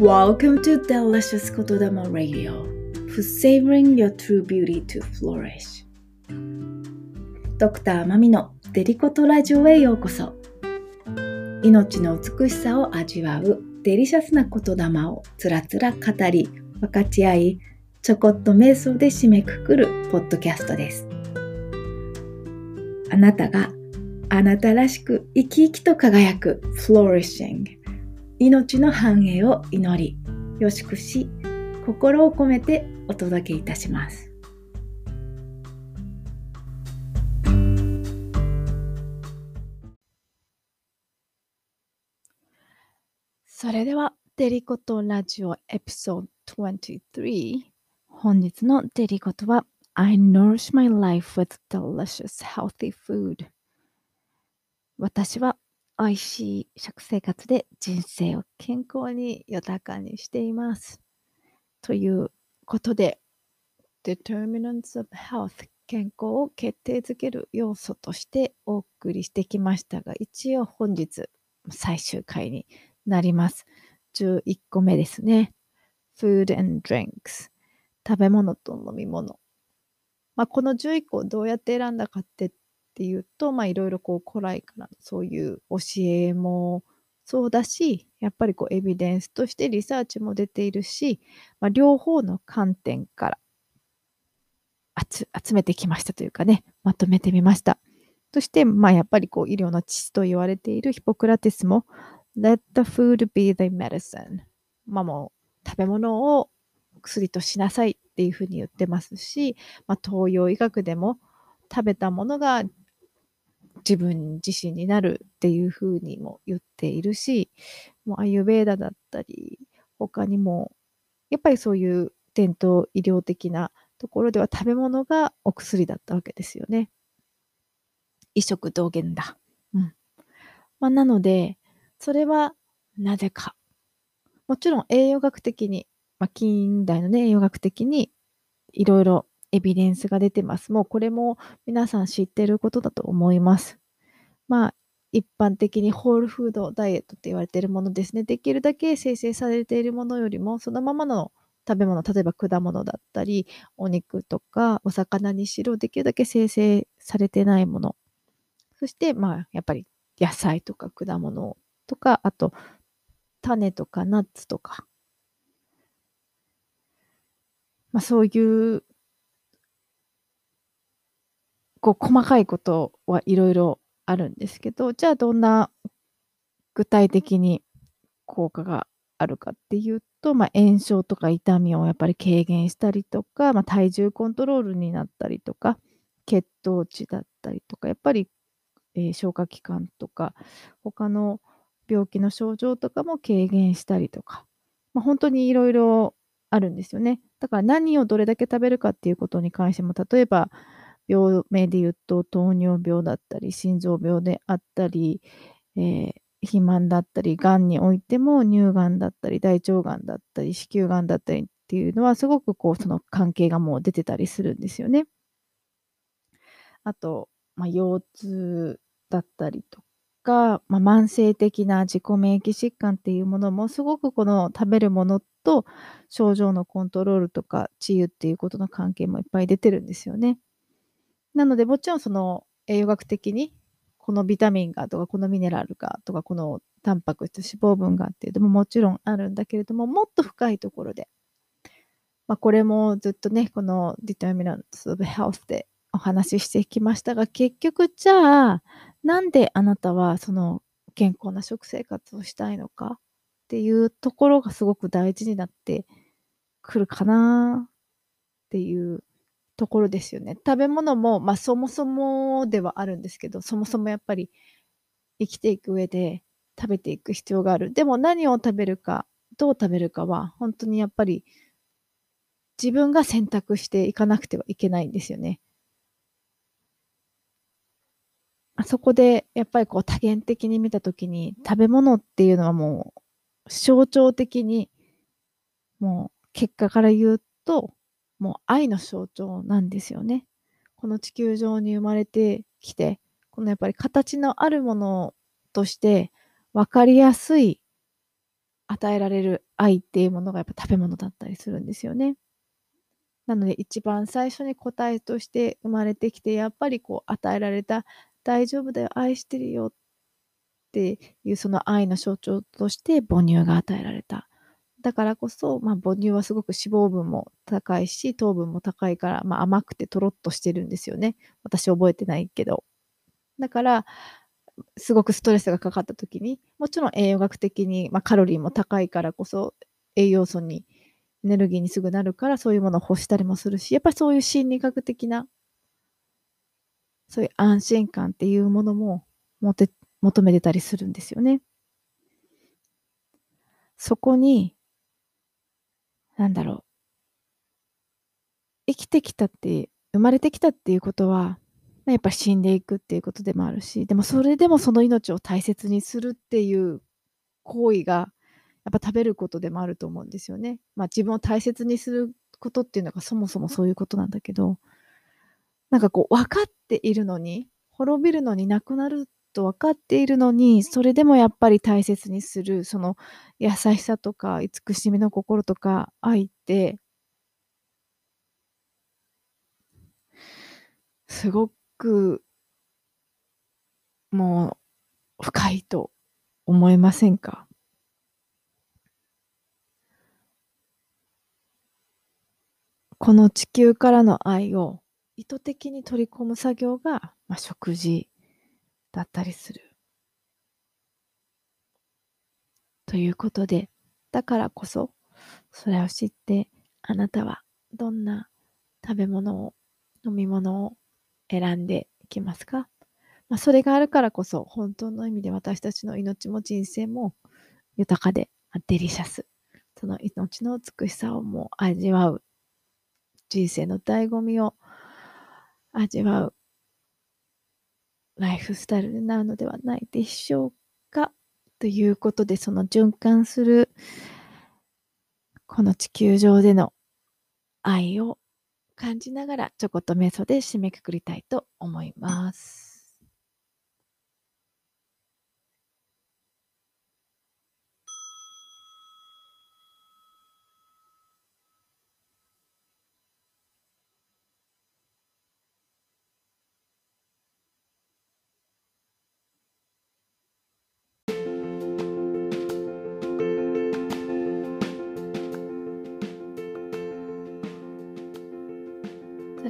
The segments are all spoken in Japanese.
Welcome to Delicious 言霊 Radio for savoring your true beauty to flourish. ドクターマミのデリコトラジオへようこそ。命の美しさを味わうデリシャスな言霊をつらつら語り分かち合いちょこっと瞑想で締めくくるポッドキャストです。あなたがあなたらしく生き生きと輝く Flourishing 命の繁栄を祈りよしくし心を込めてお届けいたします。それではデリコトラジオエピソード23本日のデリコトは I nourish my life with delicious healthy food 私は美味しい食生活で人生を健康に豊かにしています。ということで、Determinants of Health 健康を決定づける要素としてお送りしてきましたが、一応本日最終回になります。11個目ですね。Food and Drinks 食べ物と飲み物。まあ、この11個をどうやって選んだかってっていうと、まあいろいろこう古来からそういう教えもそうだし、やっぱりこうエビデンスとしてリサーチも出ているし、まあ、両方の観点から集めてきましたというかね、まとめてみました。そして、まあやっぱりこう医療の父と言われているヒポクラテスも Let the food be the medicine まあもう食べ物を薬としなさいっていうふうに言ってますし、まあ、東洋医学でも食べたものが自分自身になるっていうふうにも言っているし、もうアユベーダだったり、他にも、やっぱりそういう伝統医療的なところでは食べ物がお薬だったわけですよね。異食同源だ。うん。まあ、なので、それはなぜか。もちろん栄養学的に、まあ、近代のね、栄養学的にいろいろエビデンスが出てます。もうこれも皆さん知ってることだと思います。まあ、一般的にホールフードダイエットって言われているものですね。できるだけ生成されているものよりも、そのままの食べ物、例えば果物だったり、お肉とかお魚にしろ、できるだけ生成されてないもの。そして、まあ、やっぱり野菜とか果物とか、あと、種とかナッツとか、まあ、そういうこう細かいことはいろいろあるんですけど、じゃあどんな具体的に効果があるかっていうと、まあ、炎症とか痛みをやっぱり軽減したりとか、まあ、体重コントロールになったりとか、血糖値だったりとか、やっぱり、えー、消化器官とか、他の病気の症状とかも軽減したりとか、まあ、本当にいろいろあるんですよね。だから何をどれだけ食べるかっていうことに関しても、例えば、病名で言うと糖尿病だったり心臓病であったり、えー、肥満だったりがんにおいても乳がんだったり大腸がんだったり子宮がんだったりっていうのはすごくこうその関係がもう出てたりするんですよね。あと、まあ、腰痛だったりとか、まあ、慢性的な自己免疫疾患っていうものもすごくこの食べるものと症状のコントロールとか治癒っていうことの関係もいっぱい出てるんですよね。なので、もちろんその栄養学的に、このビタミンがとか、このミネラルがとか、このタンパク質、脂肪分がっていうのももちろんあるんだけれども、もっと深いところで、まあ、これもずっとね、この Determinants of Health でお話ししてきましたが、結局じゃあ、なんであなたはその健康な食生活をしたいのかっていうところがすごく大事になってくるかなっていうところですよね。食べ物も、まあそもそもではあるんですけど、そもそもやっぱり生きていく上で食べていく必要がある。でも何を食べるか、どう食べるかは、本当にやっぱり自分が選択していかなくてはいけないんですよね。あそこでやっぱりこう多元的に見たときに食べ物っていうのはもう象徴的にもう結果から言うともう愛の象徴なんですよね。この地球上に生まれてきて、このやっぱり形のあるものとして分かりやすい与えられる愛っていうものがやっぱ食べ物だったりするんですよね。なので一番最初に答えとして生まれてきて、やっぱりこう与えられた大丈夫だよ、愛してるよっていうその愛の象徴として母乳が与えられた。だからこそ、まあ、母乳はすごく脂肪分も高いし、糖分も高いから、まあ、甘くてとろっとしてるんですよね。私覚えてないけど。だから、すごくストレスがかかった時に、もちろん栄養学的に、まあ、カロリーも高いからこそ、栄養素に、エネルギーにすぐなるから、そういうものを欲したりもするし、やっぱりそういう心理学的な、そういう安心感っていうものも求めてたりするんですよね。そこに、なんだろう。生きてきたって、生まれてきたっていうことは、やっぱ死んでいくっていうことでもあるし、でもそれでもその命を大切にするっていう行為が、やっぱ食べることでもあると思うんですよね。まあ自分を大切にすることっていうのがそもそもそういうことなんだけど、なんかこう分かっているのに、滅びるのになくなると分かっているのに、それでもやっぱり大切にする、その優しさとか慈しみの心とか愛って、すごく、もう、深いと思いませんか？この地球からの愛を意図的に取り込む作業が、まあ、食事。だったりする。ということで、だからこそ、それを知って、あなたはどんな食べ物を、飲み物を選んでいきますか、まあ、それがあるからこそ、本当の意味で私たちの命も人生も豊かで、デリシャス。その命の美しさをもう味わう。人生の醍醐味を味わうライフスタイルになるのではないでしょうか。ということで、その循環する、この地球上での愛を感じながら、ちょこっと瞑想で締めくくりたいと思います。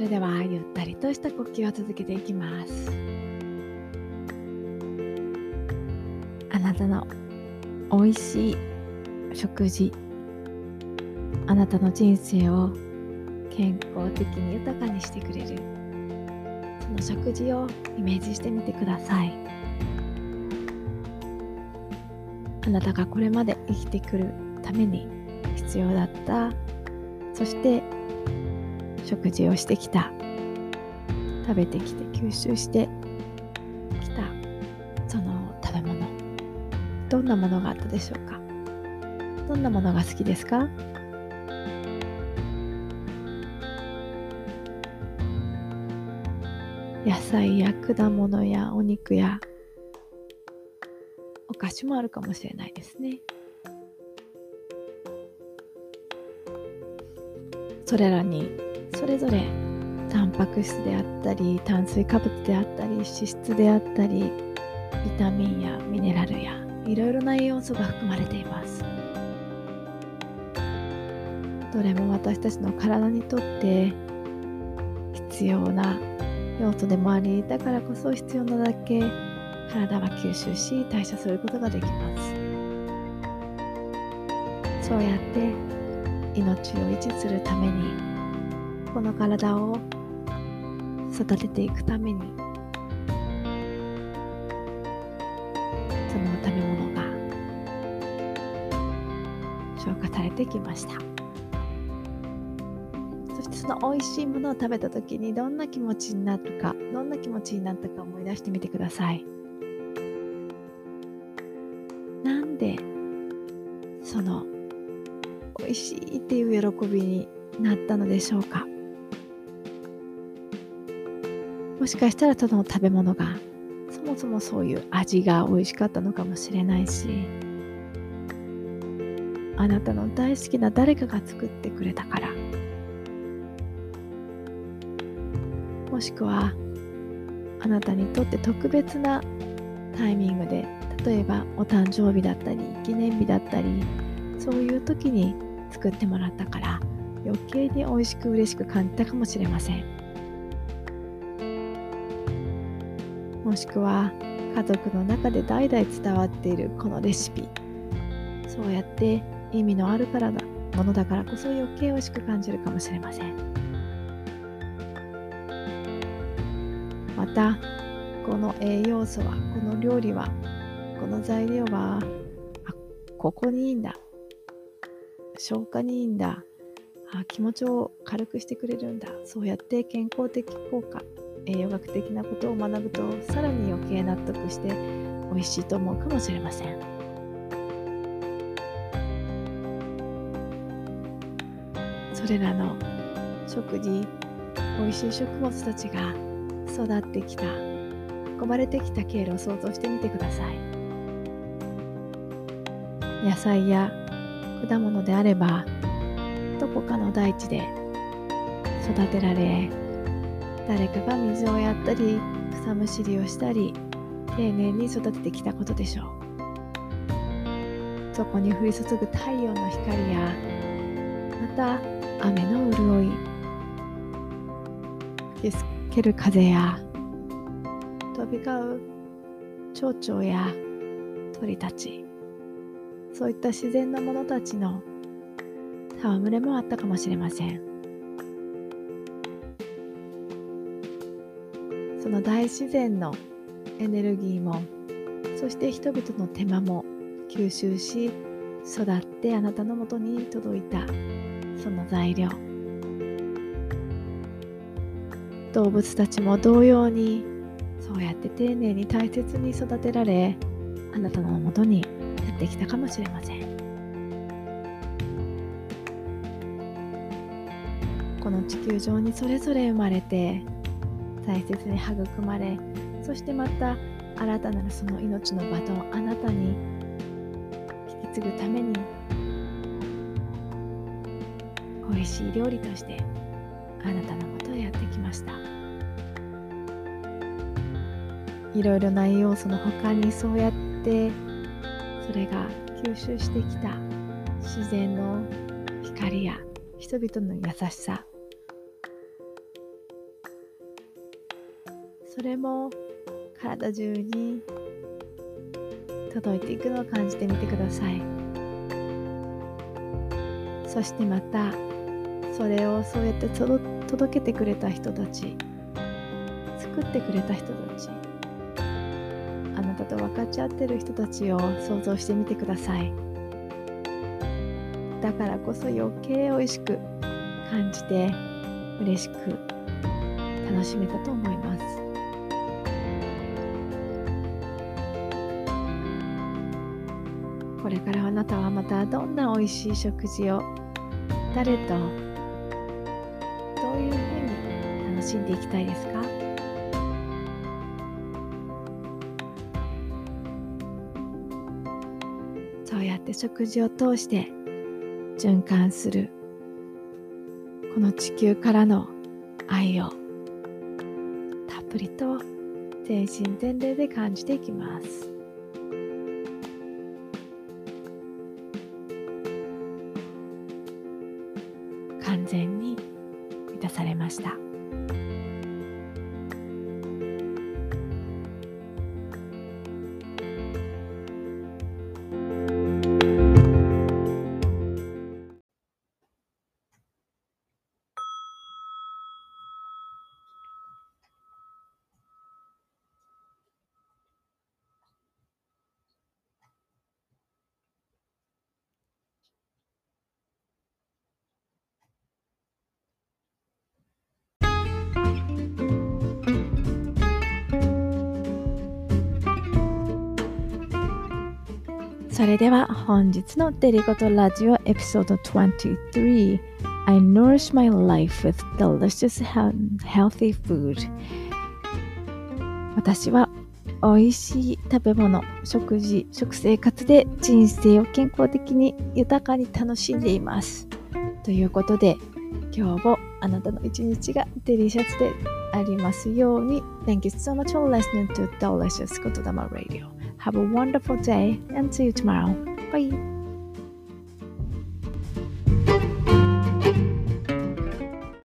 れではゆったりとした呼吸を続けていきます。あなたの美味しい食事あなたの人生を健康的に豊かにしてくれる。その食事をイメージしてみてください。あなたがこれまで生きてくるために必要だった。そして食事をしてきた。食べてきて吸収してきた。その食べ物。どんなものがあったでしょうか？どんなものが好きですか？野菜や果物やお肉やお菓子もあるかもしれないですね。それらにそれぞれタンパク質であったり炭水化物であったり脂質であったりビタミンやミネラルやいろいろな栄養素が含まれています。どれも私たちの体にとって必要な要素でもありだからこそ必要なだけ体は吸収し代謝することができます。そうやって命を維持するためにこの体を育てていくためにその食べ物が消化されてきました。そしてその美味しいものを食べた時にどんな気持ちになるかどんな気持ちになったか思い出してみてください。なんでその美味しいっていう喜びになったのでしょうか？もしかしたらただの食べ物がそもそもそういう味が美味しかったのかもしれないしあなたの大好きな誰かが作ってくれたからもしくはあなたにとって特別なタイミングで例えばお誕生日だったり記念日だったりそういう時に作ってもらったから余計に美味しく嬉しく感じたかもしれません。もしくは家族の中で代々伝わっているこのレシピ。そうやって意味のあるからだ。ものだからこそ余計美味しく感じるかもしれません。またこの栄養素はこの料理はこの材料はあここにいいんだ。消化にいいんだ。あ気持ちを軽くしてくれるんだ。そうやって健康的効果。栄養学的なことを学ぶとさらに余計納得して美味しいと思うかもしれません。それらの食事美味しい食物たちが育ってきた運ばれてきた経路を想像してみてください。野菜や果物であればどこかの大地で育てられ誰かが水をやったり草むしりをしたり丁寧に育ててきたことでしょう。そこに降り注ぐ太陽の光やまた雨の潤い吹きつける風や飛び交う蝶々や鳥たち。そういった自然のものたちの戯れもあったかもしれません。その大自然のエネルギーもそして人々の手間も吸収し育ってあなたのもとに届いたその材料。動物たちも同様にそうやって丁寧に大切に育てられあなたのもとにやってきたかもしれません。この地球上にそれぞれ生まれて大切に育まれそしてまた新たなるその命のバトンをあなたに引き継ぐために美味しい料理としてあなたのもとへやってきました。いろいろな栄養素の他にそうやってそれが吸収してきた自然の光や人々の優しさそれも体中に届いていくのを感じてみてください。そしてまたそれをそうやって届けてくれた人たち作ってくれた人たちあなたと分かち合ってる人たちを想像してみてください。だからこそ余計美味しく感じて嬉しく楽しめたと思います。これからあなたはまたどんな美味しい食事を誰とどういうふうに楽しんでいきたいですか？そうやって食事を通して循環するこの地球からの愛をたっぷりと全身全霊で感じていきます。ました。それでは本日のデリゴトラジオエピソード23 I nourish my life with delicious healthy food 私は美味しい食べ物、食事、食生活で人生を健康的に豊かに楽しんでいます。ということで、今日もあなたの一日がデリシャスでありますように。Thank you so much for listening to Delicious 言霊 Radio. Have a wonderful day and see you tomorrow. Bye!